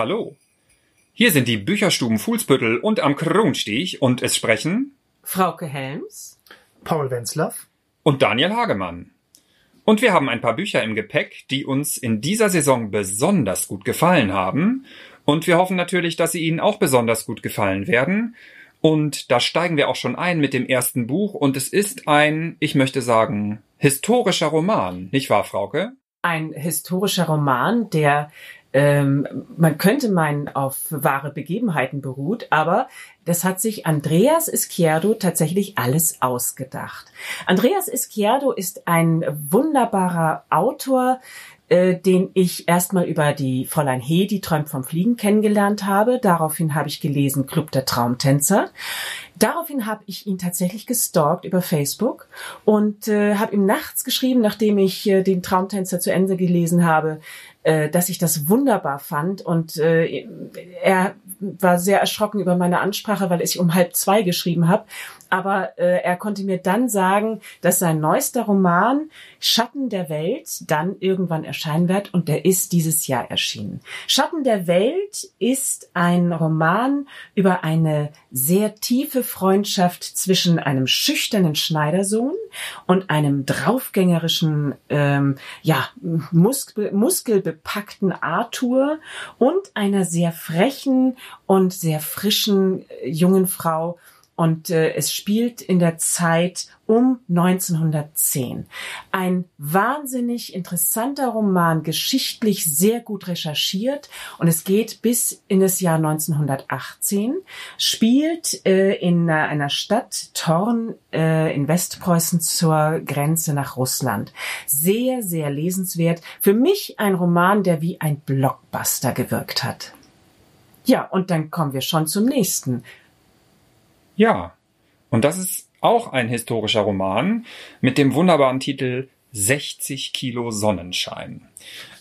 Hallo. Hier sind die Bücherstuben Fuhlsbüttel und am Kronstich und es sprechen Frauke Helms, Paul Wenzlaff und Daniel Hagemann. Und wir haben ein paar Bücher im Gepäck, die uns in dieser Saison besonders gut gefallen haben. Und wir hoffen natürlich, dass sie Ihnen auch besonders gut gefallen werden. Und da steigen wir auch schon ein mit dem ersten Buch. Und es ist ein, ich möchte sagen, historischer Roman, nicht wahr, Frauke? Ein historischer Roman, der ähm, man könnte meinen, auf wahre Begebenheiten beruht, aber das hat sich Andreas Izquierdo tatsächlich alles ausgedacht. Andreas Izquierdo ist ein wunderbarer Autor, äh, den ich erstmal über die Fräulein He, die träumt vom Fliegen, kennengelernt habe. Daraufhin habe ich gelesen Club der Traumtänzer. Daraufhin habe ich ihn tatsächlich gestalkt über Facebook und äh, habe ihm nachts geschrieben, nachdem ich äh, den Traumtänzer zu Ende gelesen habe, äh, dass ich das wunderbar fand und äh, er war sehr erschrocken über meine Ansprache, weil ich um halb zwei geschrieben habe. Aber äh, er konnte mir dann sagen, dass sein neuester Roman Schatten der Welt dann irgendwann erscheinen wird und der ist dieses Jahr erschienen. Schatten der Welt ist ein Roman über eine sehr tiefe Freundschaft zwischen einem schüchternen Schneidersohn und einem draufgängerischen, ähm, ja, muskel muskelbepackten Arthur und einer sehr frechen und sehr frischen äh, jungen Frau und äh, es spielt in der Zeit um 1910. Ein wahnsinnig interessanter Roman, geschichtlich sehr gut recherchiert und es geht bis in das Jahr 1918, spielt äh, in einer Stadt Thorn äh, in Westpreußen zur Grenze nach Russland. Sehr, sehr lesenswert. Für mich ein Roman, der wie ein Blockbuster gewirkt hat. Ja, und dann kommen wir schon zum nächsten. Ja, und das ist auch ein historischer Roman mit dem wunderbaren Titel 60 Kilo Sonnenschein.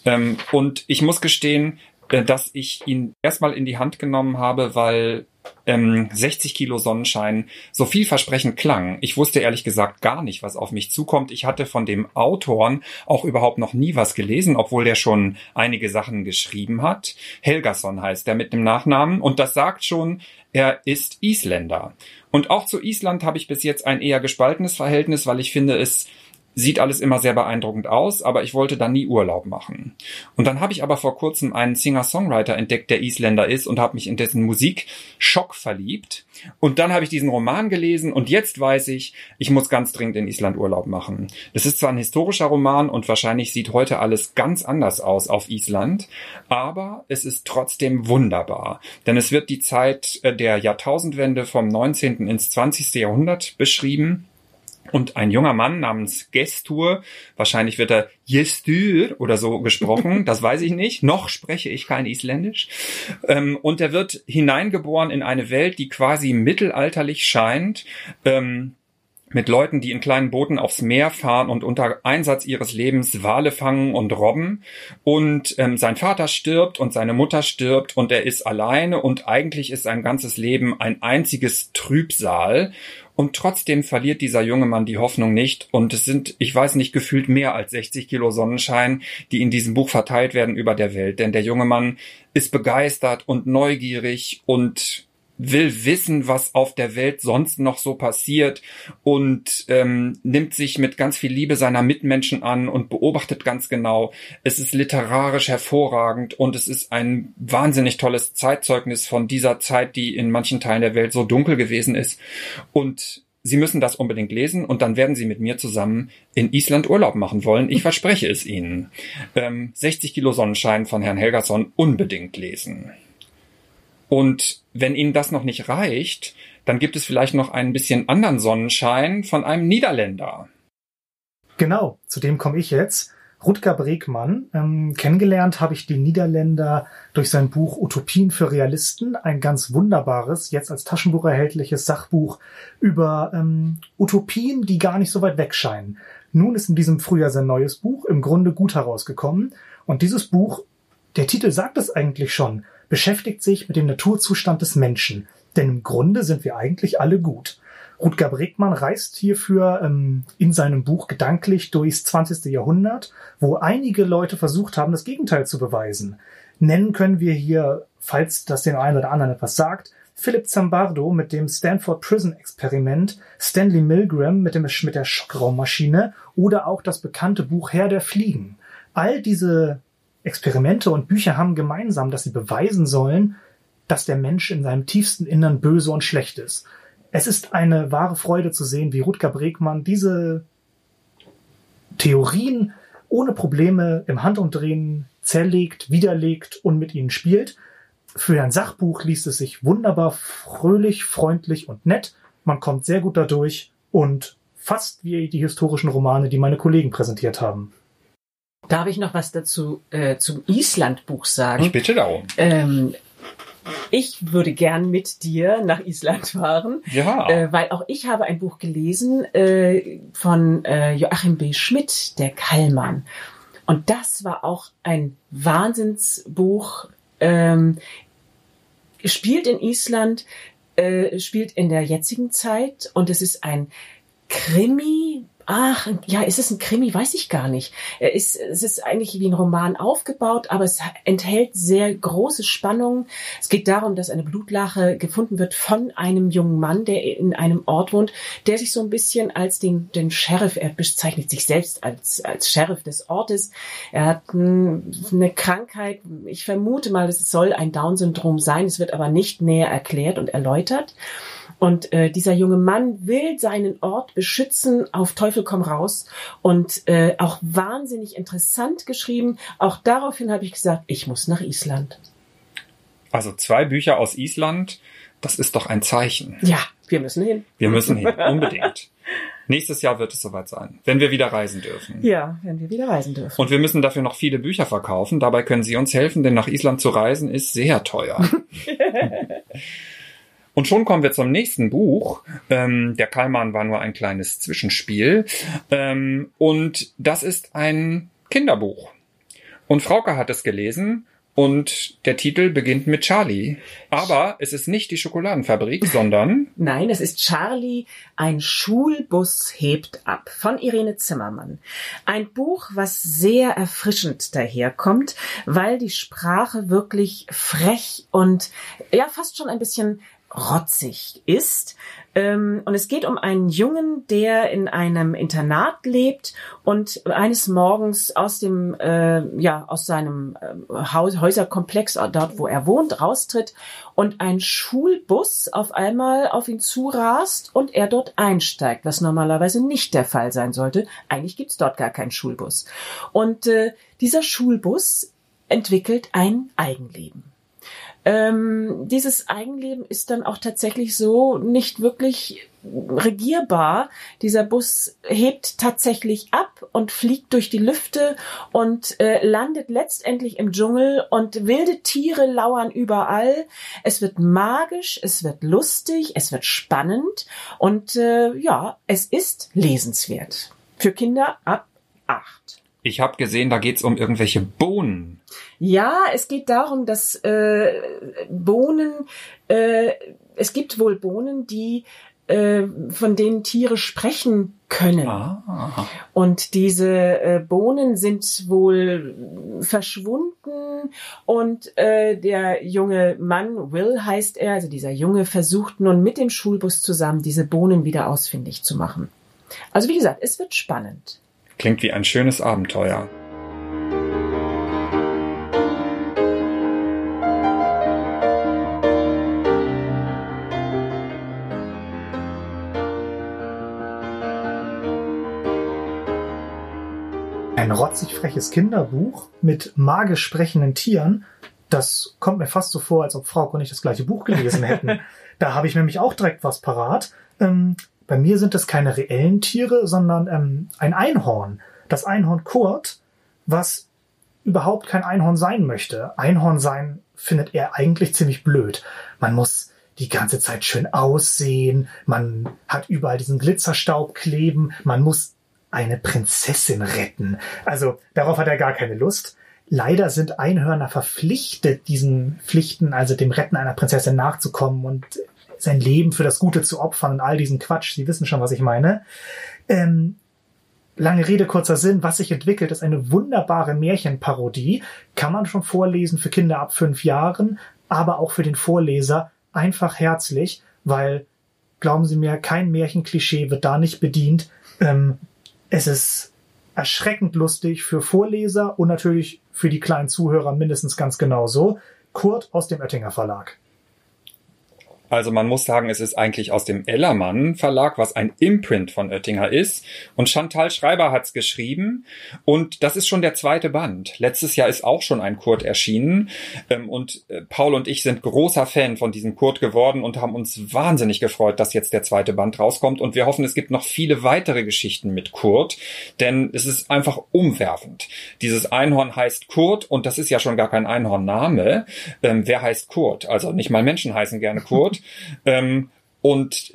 Ähm, und ich muss gestehen, äh, dass ich ihn erstmal in die Hand genommen habe, weil ähm, 60 Kilo Sonnenschein so vielversprechend klang. Ich wusste ehrlich gesagt gar nicht, was auf mich zukommt. Ich hatte von dem Autoren auch überhaupt noch nie was gelesen, obwohl der schon einige Sachen geschrieben hat. Helgason heißt er mit dem Nachnamen und das sagt schon, er ist Isländer. Und auch zu Island habe ich bis jetzt ein eher gespaltenes Verhältnis, weil ich finde es Sieht alles immer sehr beeindruckend aus, aber ich wollte dann nie Urlaub machen. Und dann habe ich aber vor kurzem einen Singer-Songwriter entdeckt, der Isländer ist und habe mich in dessen Musik Schock verliebt. Und dann habe ich diesen Roman gelesen und jetzt weiß ich, ich muss ganz dringend in Island Urlaub machen. Das ist zwar ein historischer Roman und wahrscheinlich sieht heute alles ganz anders aus auf Island, aber es ist trotzdem wunderbar. Denn es wird die Zeit äh, der Jahrtausendwende vom 19. ins 20. Jahrhundert beschrieben und ein junger Mann namens Gestur, wahrscheinlich wird er Gestur oder so gesprochen, das weiß ich nicht, noch spreche ich kein Isländisch. Ähm, und er wird hineingeboren in eine Welt, die quasi mittelalterlich scheint. Ähm, mit Leuten, die in kleinen Booten aufs Meer fahren und unter Einsatz ihres Lebens Wale fangen und robben. Und ähm, sein Vater stirbt und seine Mutter stirbt und er ist alleine und eigentlich ist sein ganzes Leben ein einziges Trübsal. Und trotzdem verliert dieser junge Mann die Hoffnung nicht. Und es sind, ich weiß nicht, gefühlt mehr als 60 Kilo Sonnenschein, die in diesem Buch verteilt werden über der Welt. Denn der junge Mann ist begeistert und neugierig und will wissen, was auf der Welt sonst noch so passiert und ähm, nimmt sich mit ganz viel Liebe seiner Mitmenschen an und beobachtet ganz genau. Es ist literarisch hervorragend und es ist ein wahnsinnig tolles Zeitzeugnis von dieser Zeit, die in manchen Teilen der Welt so dunkel gewesen ist. Und Sie müssen das unbedingt lesen und dann werden Sie mit mir zusammen in Island Urlaub machen wollen. Ich verspreche es Ihnen. Ähm, 60 Kilo Sonnenschein von Herrn Helgason unbedingt lesen. Und wenn Ihnen das noch nicht reicht, dann gibt es vielleicht noch ein bisschen anderen Sonnenschein von einem Niederländer. Genau, zu dem komme ich jetzt. Rutger Bregmann. Ähm, kennengelernt habe ich den Niederländer durch sein Buch Utopien für Realisten, ein ganz wunderbares, jetzt als Taschenbuch erhältliches Sachbuch über ähm, Utopien, die gar nicht so weit weg scheinen. Nun ist in diesem Frühjahr sein neues Buch im Grunde gut herausgekommen. Und dieses Buch, der Titel sagt es eigentlich schon, beschäftigt sich mit dem Naturzustand des Menschen. Denn im Grunde sind wir eigentlich alle gut. Rutger Bregmann reist hierfür ähm, in seinem Buch gedanklich durchs 20. Jahrhundert, wo einige Leute versucht haben, das Gegenteil zu beweisen. Nennen können wir hier, falls das den einen oder anderen etwas sagt, Philip Zambardo mit dem Stanford Prison Experiment, Stanley Milgram mit, dem, mit der Schockraummaschine oder auch das bekannte Buch Herr der Fliegen. All diese Experimente und Bücher haben gemeinsam, dass sie beweisen sollen, dass der Mensch in seinem tiefsten Innern böse und schlecht ist. Es ist eine wahre Freude zu sehen, wie Rutger Bregmann diese Theorien ohne Probleme im Handumdrehen zerlegt, widerlegt und mit ihnen spielt. Für ein Sachbuch liest es sich wunderbar fröhlich, freundlich und nett. Man kommt sehr gut dadurch und fast wie die historischen Romane, die meine Kollegen präsentiert haben. Darf ich noch was dazu äh, zum Island-Buch sagen? Ich bitte darum. Ähm, ich würde gern mit dir nach Island fahren, Ja. äh, weil auch ich habe ein Buch gelesen äh, von äh, Joachim B. Schmidt, der Kallmann. Und das war auch ein Wahnsinnsbuch. Ähm, spielt in Island, äh, spielt in der jetzigen Zeit und es ist ein Krimi. Ach, ja, ist es ein Krimi? Weiß ich gar nicht. Er ist, es ist eigentlich wie ein Roman aufgebaut, aber es enthält sehr große Spannungen. Es geht darum, dass eine Blutlache gefunden wird von einem jungen Mann, der in einem Ort wohnt, der sich so ein bisschen als den, den Sheriff, er bezeichnet sich selbst als, als Sheriff des Ortes. Er hat hm, eine Krankheit. Ich vermute mal, es soll ein Down-Syndrom sein. Es wird aber nicht näher erklärt und erläutert. Und äh, dieser junge Mann will seinen Ort beschützen, auf Teufel komm raus. Und äh, auch wahnsinnig interessant geschrieben. Auch daraufhin habe ich gesagt, ich muss nach Island. Also zwei Bücher aus Island, das ist doch ein Zeichen. Ja, wir müssen hin. Wir müssen hin, unbedingt. Nächstes Jahr wird es soweit sein, wenn wir wieder reisen dürfen. Ja, wenn wir wieder reisen dürfen. Und wir müssen dafür noch viele Bücher verkaufen. Dabei können Sie uns helfen, denn nach Island zu reisen ist sehr teuer. Und schon kommen wir zum nächsten Buch. Ähm, der Kallmann war nur ein kleines Zwischenspiel. Ähm, und das ist ein Kinderbuch. Und Frauke hat es gelesen und der Titel beginnt mit Charlie. Aber es ist nicht die Schokoladenfabrik, sondern Nein, es ist Charlie, ein Schulbus hebt ab von Irene Zimmermann. Ein Buch, was sehr erfrischend daherkommt, weil die Sprache wirklich frech und ja fast schon ein bisschen rotzig ist. Ähm, und es geht um einen Jungen, der in einem Internat lebt und eines Morgens aus dem, äh, ja, aus seinem äh, Haus, Häuserkomplex, dort wo er wohnt, raustritt und ein Schulbus auf einmal auf ihn zurast und er dort einsteigt, was normalerweise nicht der Fall sein sollte. Eigentlich gibt's dort gar keinen Schulbus. Und äh, dieser Schulbus entwickelt ein Eigenleben. Ähm, dieses Eigenleben ist dann auch tatsächlich so nicht wirklich regierbar. Dieser Bus hebt tatsächlich ab und fliegt durch die Lüfte und äh, landet letztendlich im Dschungel und wilde Tiere lauern überall. Es wird magisch, es wird lustig, es wird spannend und äh, ja, es ist lesenswert. Für Kinder ab acht. Ich habe gesehen, da geht's um irgendwelche Bohnen. Ja, es geht darum, dass äh, Bohnen, äh, es gibt wohl Bohnen, die äh, von denen Tiere sprechen können. Ah. Und diese äh, Bohnen sind wohl verschwunden und äh, der junge Mann, Will heißt er, also dieser Junge, versucht nun mit dem Schulbus zusammen diese Bohnen wieder ausfindig zu machen. Also wie gesagt, es wird spannend. Klingt wie ein schönes Abenteuer. Ein rotzig freches Kinderbuch mit magisch sprechenden Tieren. Das kommt mir fast so vor, als ob Frau und ich das gleiche Buch gelesen hätten. da habe ich nämlich auch direkt was parat. Ähm, bei mir sind es keine reellen Tiere, sondern ähm, ein Einhorn. Das Einhorn Kurt was überhaupt kein Einhorn sein möchte. Einhorn sein findet er eigentlich ziemlich blöd. Man muss die ganze Zeit schön aussehen, man hat überall diesen Glitzerstaub kleben, man muss eine Prinzessin retten. Also darauf hat er gar keine Lust. Leider sind Einhörner verpflichtet, diesen Pflichten, also dem Retten einer Prinzessin nachzukommen und sein Leben für das Gute zu opfern und all diesen Quatsch. Sie wissen schon, was ich meine. Ähm, lange Rede, kurzer Sinn. Was sich entwickelt, ist eine wunderbare Märchenparodie. Kann man schon vorlesen für Kinder ab fünf Jahren, aber auch für den Vorleser einfach herzlich, weil, glauben Sie mir, kein Märchenklischee wird da nicht bedient. Ähm, es ist erschreckend lustig für Vorleser und natürlich für die kleinen Zuhörer mindestens ganz genauso. Kurt aus dem Oettinger Verlag. Also man muss sagen, es ist eigentlich aus dem Ellermann Verlag, was ein Imprint von Oettinger ist. Und Chantal Schreiber hat's geschrieben. Und das ist schon der zweite Band. Letztes Jahr ist auch schon ein Kurt erschienen. Ähm, und äh, Paul und ich sind großer Fan von diesem Kurt geworden und haben uns wahnsinnig gefreut, dass jetzt der zweite Band rauskommt. Und wir hoffen, es gibt noch viele weitere Geschichten mit Kurt. Denn es ist einfach umwerfend. Dieses Einhorn heißt Kurt und das ist ja schon gar kein Einhornname. Ähm, wer heißt Kurt? Also nicht mal Menschen heißen gerne Kurt. Ähm, und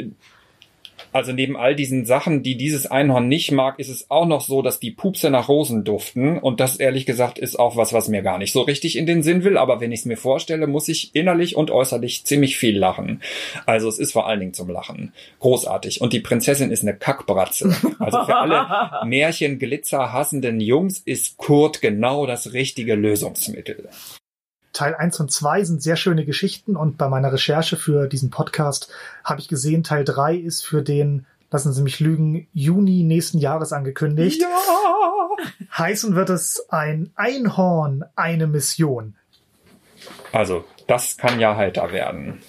also neben all diesen Sachen, die dieses Einhorn nicht mag, ist es auch noch so, dass die Pupse nach Rosen duften. Und das ehrlich gesagt ist auch was, was mir gar nicht so richtig in den Sinn will. Aber wenn ich es mir vorstelle, muss ich innerlich und äußerlich ziemlich viel lachen. Also es ist vor allen Dingen zum Lachen. Großartig. Und die Prinzessin ist eine Kackbratze. Also für alle Märchenglitzer hassenden Jungs ist Kurt genau das richtige Lösungsmittel. Teil 1 und 2 sind sehr schöne Geschichten und bei meiner Recherche für diesen Podcast habe ich gesehen, Teil 3 ist für den, lassen Sie mich lügen, Juni nächsten Jahres angekündigt. Ja! Heißen wird es ein Einhorn, eine Mission. Also, das kann ja heiter werden.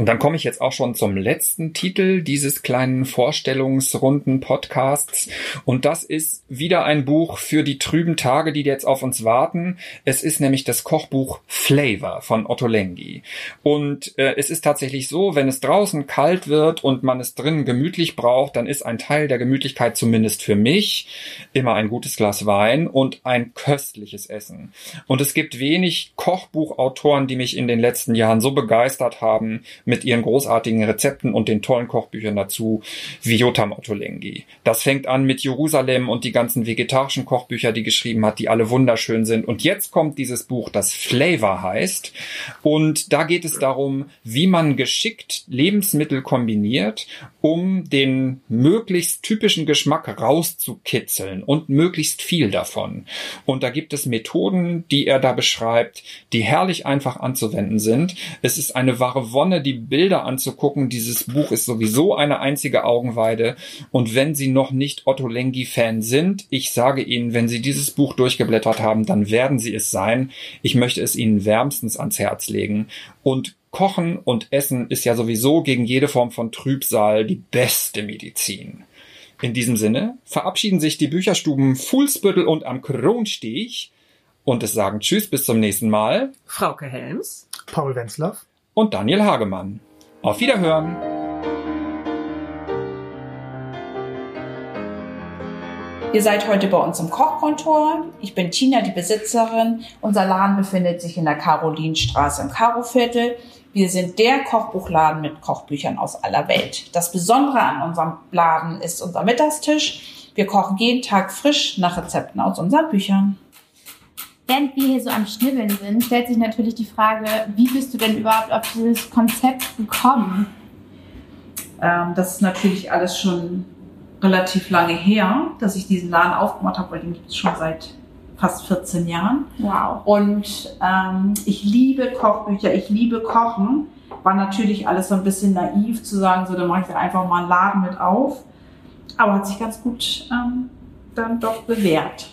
Und dann komme ich jetzt auch schon zum letzten Titel dieses kleinen Vorstellungsrunden-Podcasts. Und das ist wieder ein Buch für die trüben Tage, die jetzt auf uns warten. Es ist nämlich das Kochbuch Flavor von Otto Lengi. Und äh, es ist tatsächlich so, wenn es draußen kalt wird und man es drinnen gemütlich braucht, dann ist ein Teil der Gemütlichkeit zumindest für mich immer ein gutes Glas Wein und ein köstliches Essen. Und es gibt wenig Kochbuchautoren, die mich in den letzten Jahren so begeistert haben, mit ihren großartigen Rezepten und den tollen Kochbüchern dazu, wie Jotam Ottolenghi. Das fängt an mit Jerusalem und die ganzen vegetarischen Kochbücher, die geschrieben hat, die alle wunderschön sind. Und jetzt kommt dieses Buch, das Flavor heißt. Und da geht es darum, wie man geschickt Lebensmittel kombiniert, um den möglichst typischen Geschmack rauszukitzeln und möglichst viel davon. Und da gibt es Methoden, die er da beschreibt, die herrlich einfach anzuwenden sind. Es ist eine wahre Wonne, die Bilder anzugucken. Dieses Buch ist sowieso eine einzige Augenweide. Und wenn Sie noch nicht Otto Lengi-Fan sind, ich sage Ihnen, wenn Sie dieses Buch durchgeblättert haben, dann werden Sie es sein. Ich möchte es Ihnen wärmstens ans Herz legen. Und Kochen und Essen ist ja sowieso gegen jede Form von Trübsal die beste Medizin. In diesem Sinne verabschieden sich die Bücherstuben Fuhlsbüttel und am Kronstich und es sagen Tschüss bis zum nächsten Mal. Frauke Helms. Paul Wenzlaff und Daniel Hagemann. Auf Wiederhören! Ihr seid heute bei uns im Kochkontor. Ich bin Tina, die Besitzerin. Unser Laden befindet sich in der Karolinstraße im Karoviertel. Wir sind der Kochbuchladen mit Kochbüchern aus aller Welt. Das Besondere an unserem Laden ist unser Mittagstisch. Wir kochen jeden Tag frisch nach Rezepten aus unseren Büchern. Während wir hier so am Schnibbeln sind, stellt sich natürlich die Frage, wie bist du denn überhaupt auf dieses Konzept gekommen? Ähm, das ist natürlich alles schon relativ lange her, dass ich diesen Laden aufgemacht habe, weil den gibt es schon seit fast 14 Jahren. Wow. Und ähm, ich liebe Kochbücher, ich liebe Kochen. War natürlich alles so ein bisschen naiv zu sagen, so, dann mache ich einfach mal einen Laden mit auf. Aber hat sich ganz gut ähm, dann doch bewährt.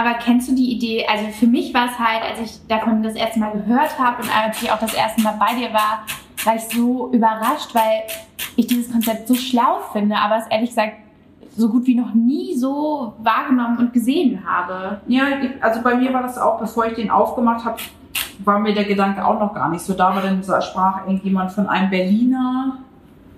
Aber kennst du die Idee? Also für mich war es halt, als ich davon das erste Mal gehört habe und als ich auch das erste Mal bei dir war, war ich so überrascht, weil ich dieses Konzept so schlau finde, aber es ehrlich gesagt so gut wie noch nie so wahrgenommen und gesehen habe. Ja, also bei mir war das auch, bevor ich den aufgemacht habe, war mir der Gedanke auch noch gar nicht so da, aber dann sprach irgendjemand von einem Berliner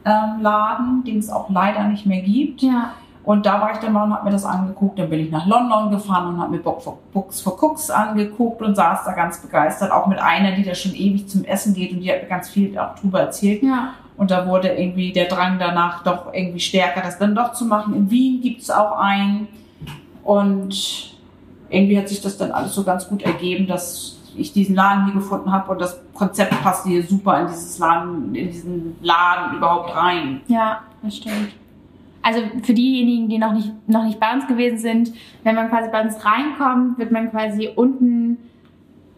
ähm, Laden, den es auch leider nicht mehr gibt. Ja. Und da war ich dann mal und habe mir das angeguckt. Dann bin ich nach London gefahren und habe mir Books for Cooks angeguckt und saß da ganz begeistert. Auch mit einer, die da schon ewig zum Essen geht und die hat mir ganz viel auch drüber erzählt. Ja. Und da wurde irgendwie der Drang danach doch irgendwie stärker, das dann doch zu machen. In Wien gibt's auch einen. Und irgendwie hat sich das dann alles so ganz gut ergeben, dass ich diesen Laden hier gefunden habe und das Konzept passt hier super in dieses Laden, in diesen Laden überhaupt rein. Ja, das stimmt. Also für diejenigen, die noch nicht, noch nicht bei uns gewesen sind, wenn man quasi bei uns reinkommt, wird man quasi unten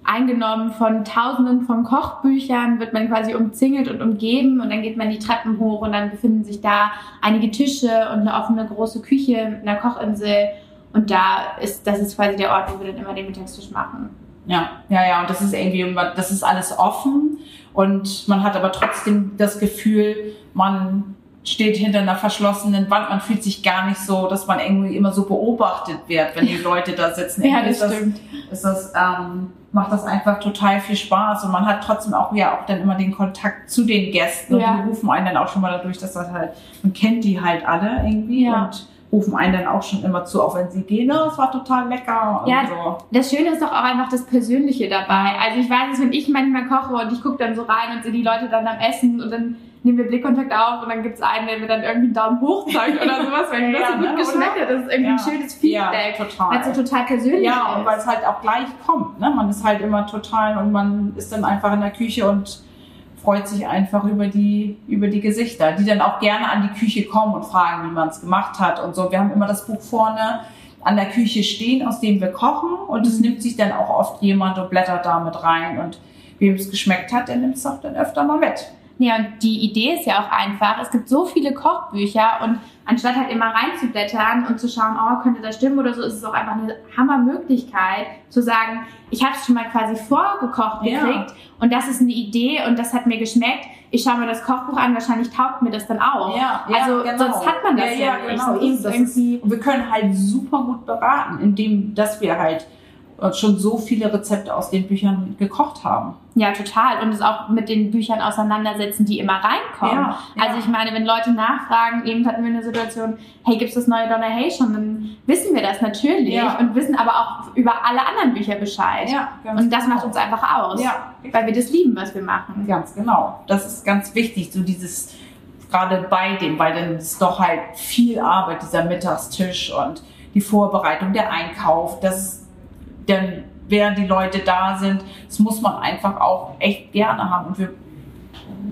eingenommen von tausenden von Kochbüchern, wird man quasi umzingelt und umgeben und dann geht man die Treppen hoch und dann befinden sich da einige Tische und eine offene große Küche mit einer Kochinsel und da ist, das ist quasi der Ort, wo wir dann immer den Mittagstisch machen. Ja, ja, ja, und das ist irgendwie, das ist alles offen und man hat aber trotzdem das Gefühl, man steht hinter einer verschlossenen Wand, man fühlt sich gar nicht so, dass man irgendwie immer so beobachtet wird, wenn die Leute da sitzen. Irgendwie ist das, ist das, ähm, macht das einfach total viel Spaß und man hat trotzdem auch ja auch dann immer den Kontakt zu den Gästen Ja. und die rufen einen dann auch schon mal dadurch, dass das halt, man kennt die halt alle irgendwie Ja. und rufen einen dann auch schon immer zu, auch wenn sie gehen, oh, es war total lecker und Ja, so. Das Schöne ist doch auch einfach das Persönliche dabei. Also ich weiß es, wenn ich manchmal koche und ich gucke dann so rein und sehe die Leute dann am Essen und dann nehmen wir Blickkontakt auf und dann gibt es einen, der mir dann irgendwie einen Daumen hoch zeigt oder sowas, weil ihm das Ja, so gut ne, geschmeckt hat. Das ist irgendwie ein schönes Feedback. Ja, total. Weil es so total persönlich Ja, und ist. weil es halt auch gleich kommt. Ne? Man ist halt immer total und man ist dann einfach in der Küche und freut sich einfach über die, über die Gesichter, die dann auch gerne an die Küche kommen und fragen, wie man es gemacht hat und so. Wir haben immer das Buch vorne an der Küche stehen, aus dem wir kochen und es Mhm. nimmt sich dann auch oft jemand und blättert da mit rein und wem es geschmeckt hat, der nimmt es auch dann öfter mal mit. Ja, und die Idee ist ja auch einfach. Es gibt so viele Kochbücher und anstatt halt immer reinzublättern und zu schauen, oh, könnte das stimmen oder so, ist es auch einfach eine Hammermöglichkeit zu sagen, ich habe es schon mal quasi vorgekocht Ja. gekriegt und das ist eine Idee und das hat mir geschmeckt. Ich schaue mir das Kochbuch an, wahrscheinlich taugt mir das dann auch. Ja, ja, also genau. sonst hat man das ja, Ja, ja, nicht. genau. Und eben Das ist- irgendwie Und wir können halt super gut beraten, indem, dass wir halt schon so viele Rezepte aus den Büchern gekocht haben. Ja, total. Und es auch mit den Büchern auseinandersetzen, die immer reinkommen. Ja, ja. Also ich meine, wenn Leute nachfragen, eben hatten wir eine Situation, hey, gibt's das neue Donna Hay schon? Dann wissen wir das natürlich Ja. und wissen aber auch über alle anderen Bücher Bescheid. ganz Und das genau. macht uns einfach aus. Ja, Weil wir das lieben, was wir machen. ganz genau. Das ist ganz wichtig, so dieses, gerade bei dem, weil dann ist doch halt viel Arbeit, dieser Mittagstisch und die Vorbereitung, der Einkauf, das dann, während die Leute da sind, das muss man einfach auch echt gerne haben und wir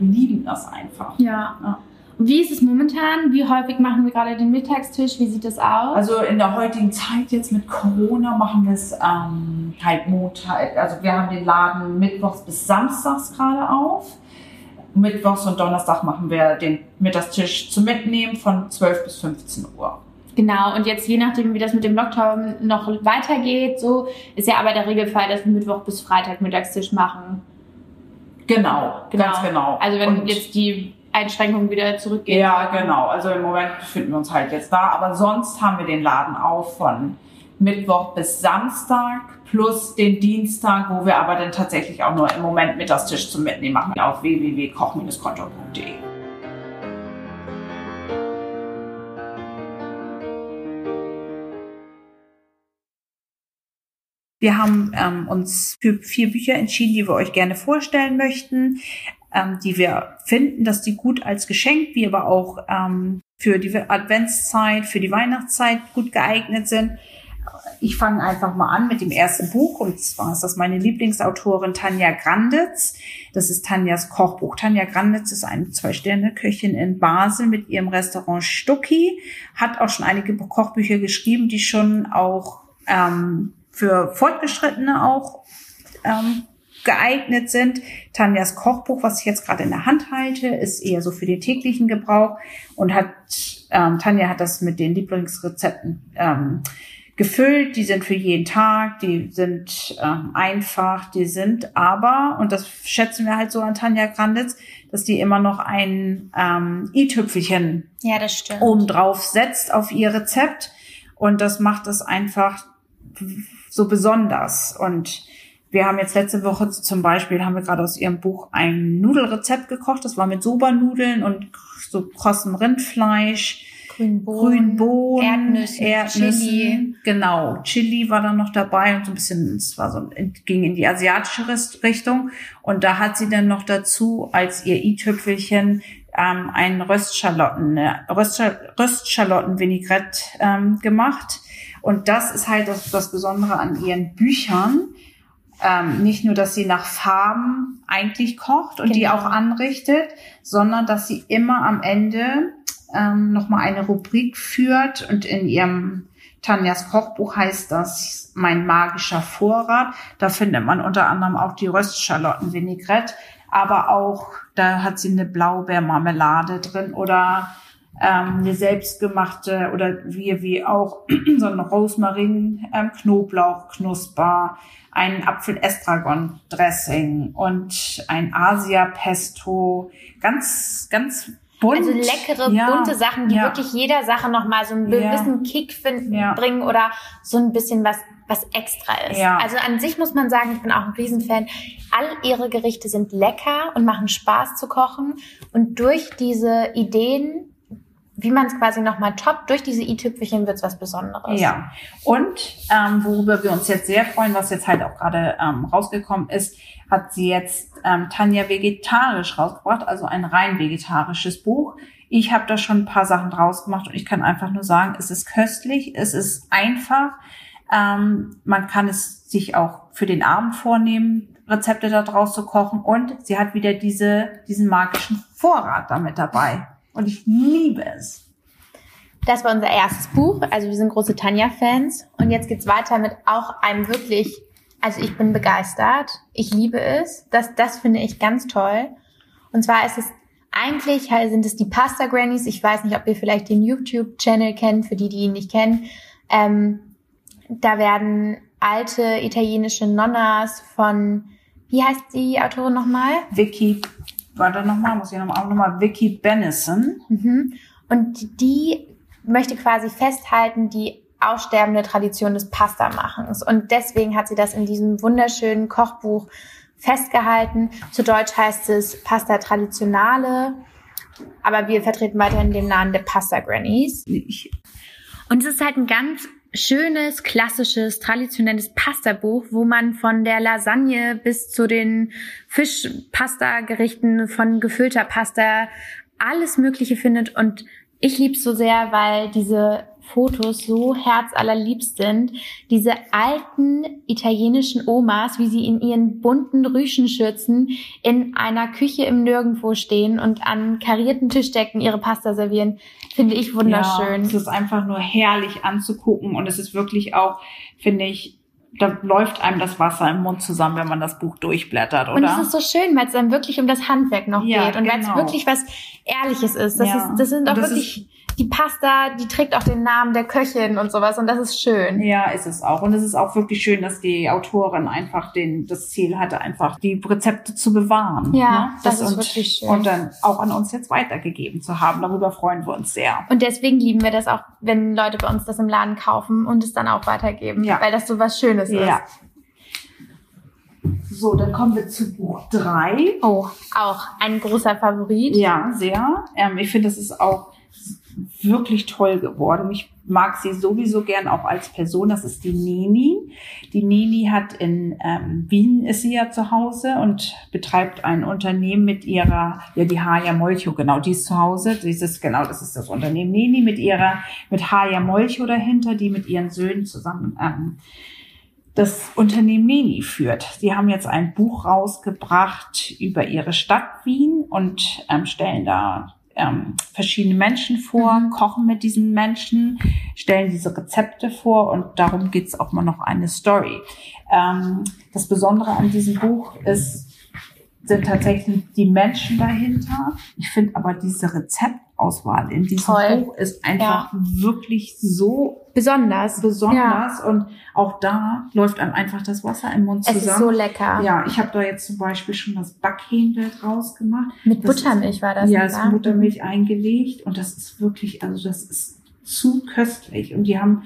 lieben das einfach. Ja. Ja. Und wie ist es momentan? Wie häufig machen wir gerade den Mittagstisch? Wie sieht das aus? Also in der heutigen Zeit jetzt mit Corona machen wir es ähm, halt Montag. Also wir haben den Laden mittwochs bis samstags gerade auf. Mittwochs und Donnerstag machen wir den Mittagstisch zum Mitnehmen von 12 bis 15 Uhr. Genau, und jetzt je nachdem, wie das mit dem Lockdown noch weitergeht, so ist ja aber der Regelfall, dass wir Mittwoch bis Freitag Mittagstisch machen. Genau, ganz genau. Also wenn Und- jetzt die Einschränkungen wieder zurückgehen. Ja, genau. Also im Moment befinden wir uns halt jetzt da. Aber sonst haben wir den Laden auf von Mittwoch bis Samstag plus den Dienstag, wo wir aber dann tatsächlich auch nur im Moment Mittagstisch zum Mitnehmen machen auf www.koch-konto.de. Wir haben ähm, uns für vier Bücher entschieden, die wir euch gerne vorstellen möchten, ähm, die wir finden, dass die gut als Geschenk, wie aber auch ähm, für die Adventszeit, für die Weihnachtszeit gut geeignet sind. Ich fange einfach mal an mit dem ersten Buch und zwar ist das meine Lieblingsautorin Tanja Granditz. Das ist Tanjas Kochbuch. Tanja Granditz ist eine Zwei-Sterne-Köchin in Basel mit ihrem Restaurant Stucki, hat auch schon einige Kochbücher geschrieben, die schon auch ähm, für Fortgeschrittene auch ähm, geeignet sind. Tanjas Kochbuch, was ich jetzt gerade in der Hand halte, ist eher so für den täglichen Gebrauch und hat ähm, Tanja hat das mit den Lieblingsrezepten ähm, gefüllt. Die sind für jeden Tag, die sind ähm, einfach, die sind aber, und das schätzen wir halt so an Tanja Granditz, dass die immer noch ein ähm, i-Tüpfelchen ja, das stimmt. obendrauf setzt auf ihr Rezept. Und das macht es einfach so besonders. Und wir haben jetzt letzte Woche zum Beispiel, haben wir gerade aus ihrem Buch ein Nudelrezept gekocht. Das war mit Soba-Nudeln und so krossem Rindfleisch. Grünbohnen, Grünbohnen Erdnüsse, Erdnüsse, Chili. Genau, Chili war dann noch dabei und so ein bisschen, es war so, ging in die asiatische Richtung. Und da hat sie dann noch dazu als ihr i-Tüpfelchen ähm, ein Röstschalotten, eine Röstschalotten-Vinaigrette ähm, gemacht. Und das ist halt das, das Besondere an ihren Büchern. Ähm, nicht nur, dass sie nach Farben eigentlich kocht und Genau. die auch anrichtet, sondern dass sie immer am Ende ähm, nochmal eine Rubrik führt und in ihrem Tanjas Kochbuch heißt das Mein magischer Vorrat. Da findet man unter anderem auch die Röstschalotten-Vinaigrette, aber auch, da hat sie eine Blaubeermarmelade drin oder ähm, eine selbstgemachte oder wie, wie auch so ein Rosmarin, ähm, Knoblauch, Knusper, ein Apfel-Estragon-Dressing und ein Asia-Pesto. Ganz, ganz bunt. Also leckere, Ja, bunte Sachen, die ja. wirklich jeder Sache nochmal so einen Ja. gewissen Kick finden, Ja. bringen oder so ein bisschen was, was extra ist. Ja. Also an sich muss man sagen, ich bin auch ein Riesenfan. All ihre Gerichte sind lecker und machen Spaß zu kochen. Und durch diese Ideen, wie man es quasi nochmal toppt, durch diese i-Tüpfelchen wird es was Besonderes. Ja, und ähm, worüber wir uns jetzt sehr freuen, was jetzt halt auch gerade ähm, rausgekommen ist, hat sie jetzt ähm, Tanja vegetarisch rausgebracht, also ein rein vegetarisches Buch. Ich habe da schon ein paar Sachen draus gemacht und ich kann einfach nur sagen, es ist köstlich, es ist einfach. Ähm, man kann es sich auch für den Abend vornehmen, Rezepte da draus zu kochen und sie hat wieder diese, diesen magischen Vorrat damit dabei. Und ich liebe es. Das war unser erstes Buch. Also wir sind große Tanja-Fans. Und jetzt geht's weiter mit auch einem wirklich, also ich bin begeistert. Ich liebe es. Das, das finde ich ganz toll. Und zwar ist es eigentlich sind es die Pasta Grannies. Ich weiß nicht, ob ihr vielleicht den YouTube-Channel kennt, für die, die ihn nicht kennen. Ähm, da werden alte italienische Nonnas von, wie heißt die Autorin nochmal? Vicky, warte nochmal, muss ich nochmal, nochmal, Vicky Bennison. Mhm. Und die möchte quasi festhalten, die aussterbende Tradition des Pasta-Machens. Und deswegen hat sie das in diesem wunderschönen Kochbuch festgehalten. Zu Deutsch heißt es Pasta Traditionale. Aber wir vertreten weiterhin den Namen der Pasta Grannies. Und es ist halt ein ganz schönes, klassisches, traditionelles Pasta-Buch, wo man von der Lasagne bis zu den Fischpasta-Gerichten von gefüllter Pasta alles Mögliche findet. Und ich lieb's so sehr, weil diese Fotos so herzallerliebst sind. Diese alten italienischen Omas, wie sie in ihren bunten Rüschenschürzen in einer Küche im Nirgendwo stehen und an karierten Tischdecken ihre Pasta servieren, finde ich wunderschön. Ja, es ist einfach nur herrlich anzugucken und es ist wirklich auch, finde ich, da läuft einem das Wasser im Mund zusammen, wenn man das Buch durchblättert, oder? Und es ist so schön, weil es dann wirklich um das Handwerk noch Ja, geht und weil es genau. wirklich was Ehrliches ist. Das, Ja. ist, das sind auch das wirklich die Pasta, die trägt auch den Namen der Köchin und sowas und das ist schön. Ja, ist es auch. Und es ist auch wirklich schön, dass die Autorin einfach den, das Ziel hatte, einfach die Rezepte zu bewahren. Ja, ne? das ist und, wirklich schön. Und dann auch an uns jetzt weitergegeben zu haben. Darüber freuen wir uns sehr. Und deswegen lieben wir das auch, wenn Leute bei uns das im Laden kaufen und es dann auch weitergeben, Ja. weil das so was Schönes Ja. ist. So, dann kommen wir zu Buch drei. Oh, auch ein großer Favorit. Ja, sehr. Ähm, ich finde, das ist auch wirklich toll geworden. Ich mag sie sowieso gern auch als Person. Das ist die Neni. Die Neni hat in ähm, Wien ist sie ja zu Hause und betreibt ein Unternehmen mit ihrer, ja die Haya Molcho, genau, die ist zu Hause. Dieses, genau, das ist das Unternehmen Neni mit ihrer, mit Haya Molcho dahinter, die mit ihren Söhnen zusammen ähm, das Unternehmen Neni führt. Sie haben jetzt ein Buch rausgebracht über ihre Stadt Wien und ähm, stellen da ähm, verschiedene Menschen vor, Mhm. kochen mit diesen Menschen, stellen diese Rezepte vor und darum geht's auch mal noch eine Story. Ähm, das Besondere an diesem Buch ist, sind tatsächlich die Menschen dahinter. Ich finde aber diese Rezeptauswahl in diesem Toll. Buch ist einfach wirklich so Besonders. besonders und auch da läuft einem einfach das Wasser im Mund Es ist so zusammen. lecker. ja, ich habe da jetzt zum Beispiel schon das Backhändel draus gemacht. Mit Das Buttermilch war das. ja, es ist Muttermilch eingelegt und das ist wirklich, also das ist zu köstlich und die haben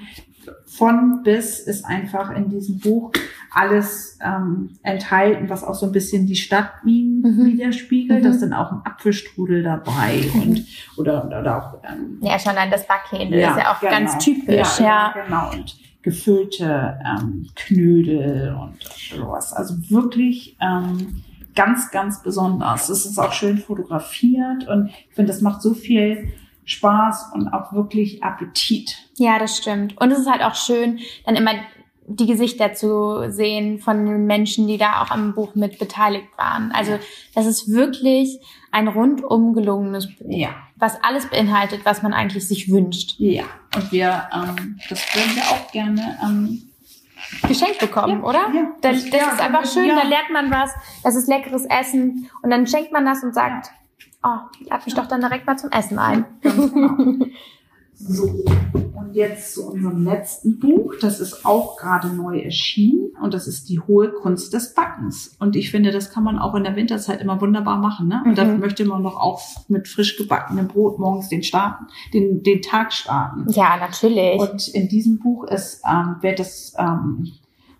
von bis ist einfach in diesem Buch alles ähm, enthalten, was auch so ein bisschen die Stadt Mhm. widerspiegelt. Mhm. Da ist dann auch ein Apfelstrudel dabei und oder, oder auch ähm, Ja, schon allein das Backhändel ist ja auch genau. ganz typisch, ja. Genau, und gefüllte ähm, Knödel und sowas. Also wirklich ähm, ganz, ganz besonders. Es ist auch schön fotografiert und ich finde, das macht so viel Spaß und auch wirklich Appetit. Ja, das stimmt. Und es ist halt auch schön, dann immer die Gesichter zu sehen von den Menschen, die da auch am Buch mit beteiligt waren. Also das ist wirklich ein rundum gelungenes Buch, Ja. was alles beinhaltet, was man eigentlich sich wünscht. Ja, und wir, ähm, das würden wir auch gerne ähm, Geschenkt bekommen, Ja, oder? ja. Das, Das- das ist einfach schön, da lernt man was, das ist leckeres Essen und dann schenkt man das und sagt, oh, lad mich doch dann direkt mal zum Essen ein. Genau. So, und jetzt zu unserem letzten Buch. Das ist auch gerade neu erschienen und das ist die hohe Kunst des Backens. Und ich finde, das kann man auch in der Winterzeit immer wunderbar machen. Ne? Und da Mhm. möchte man doch auch mit frisch gebackenem Brot morgens den, starten, den, den Tag starten. Ja, natürlich. Und in diesem Buch ist, ähm, wird das, ähm,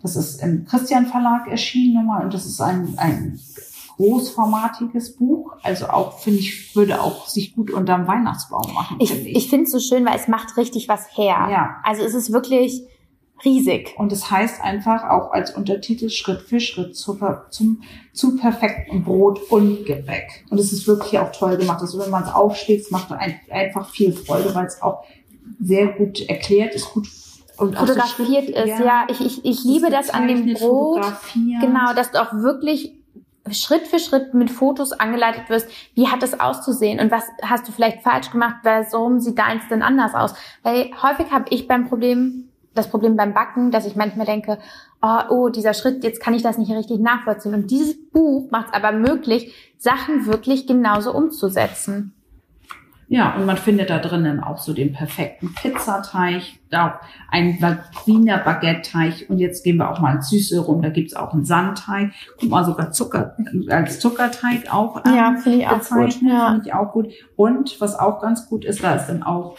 das ist im Christian Verlag erschienen nochmal und das ist ein, ein großformatiges Buch. Also auch, finde ich, würde auch sich gut unterm Weihnachtsbaum machen, ich finde ich finde es so schön, weil es macht richtig was her. Ja. Also es ist wirklich riesig. Und es heißt einfach auch als Untertitel Schritt für Schritt zu, zum, zu perfektem Brot und Gebäck. Und es ist wirklich auch toll gemacht. Also wenn man es aufschlägt, es macht ein, einfach viel Freude, weil es auch sehr gut erklärt ist, gut und Fotografiert ist, ja. Ich, ich, ich liebe das an dem Brot. Genau, dass du auch wirklich Schritt für Schritt mit Fotos angeleitet wirst, wie hat es auszusehen und was hast du vielleicht falsch gemacht, warum sieht deins denn anders aus? Weil häufig habe ich beim Problem, das Problem beim Backen, dass ich manchmal denke, oh, oh, dieser Schritt, jetzt kann ich das nicht richtig nachvollziehen. Und dieses Buch macht es aber möglich, Sachen wirklich genauso umzusetzen. Ja, und man findet da drinnen auch so den perfekten Pizzateig, auch ein Wiener Baguette-Teig und jetzt gehen wir auch mal ins Süße rum, da gibt's auch einen Sandteig, guck mal sogar Zucker, als Zuckerteig auch ähm, finde bezeichnet, finde ich auch gut. Und was auch ganz gut ist, da ist dann auch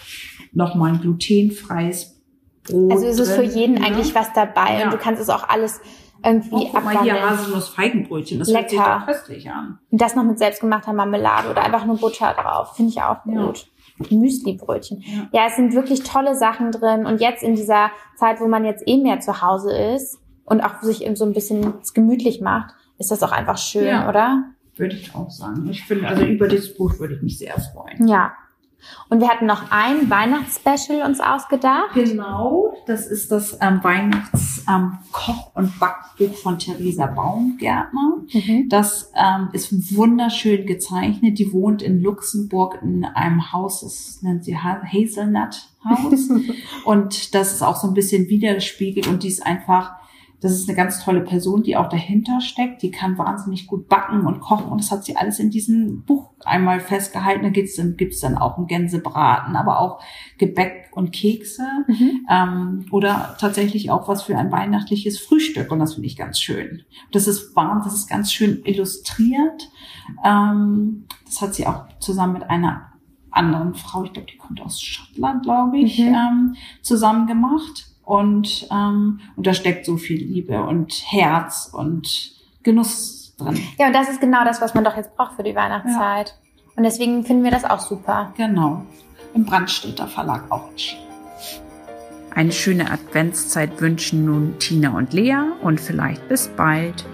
nochmal ein glutenfreies Brot Also es ist für drin, jeden ne? eigentlich was dabei Ja. und du kannst es auch alles irgendwie Oh, guck mal hier. Haselnuss-Feigenbrötchen, das hört sich Lecker. doch köstlich an. Und das noch mit selbstgemachter Marmelade oder einfach nur Butter drauf. Finde ich auch Ja. gut. Müsli-Brötchen. Ja. Ja. es sind wirklich tolle Sachen drin. Und jetzt in dieser Zeit, wo man jetzt eh mehr zu Hause ist und auch sich eben so ein bisschen gemütlich macht, ist das auch einfach schön, Ja. oder? Würde ich auch sagen. Ich finde, also über dieses Buch würde ich mich sehr freuen. Ja. Und wir hatten noch ein Weihnachtsspecial uns ausgedacht. Genau, das ist das ähm, Weihnachts-Koch- und Backbuch von Theresa Baumgärtner. Mhm. Das ähm, ist wunderschön gezeichnet. Die wohnt in Luxemburg in einem Haus, das nennt sie Ha- Hazelnut House. und das ist auch so ein bisschen widerspiegelt und die ist einfach, das ist eine ganz tolle Person, die auch dahinter steckt. Die kann wahnsinnig gut backen und kochen und das hat sie alles in diesem Buch einmal festgehalten. Da gibt's dann, gibt's dann auch einen Gänsebraten, aber auch Gebäck und Kekse Mhm. ähm, oder tatsächlich auch was für ein weihnachtliches Frühstück und das finde ich ganz schön. Das ist wahr, das ist ganz schön illustriert. Ähm, das hat sie auch zusammen mit einer anderen Frau, ich glaube, die kommt aus Schottland, glaube ich, Mhm. ähm, zusammen gemacht. Und, ähm, und da steckt so viel Liebe und Herz und Genuss drin. Ja, und das ist genau das, was man doch jetzt braucht für die Weihnachtszeit. Und deswegen finden wir das auch super. Genau. Im Brandstätter Verlag auch. Eine schöne Adventszeit wünschen nun Tina und Lea und vielleicht bis bald.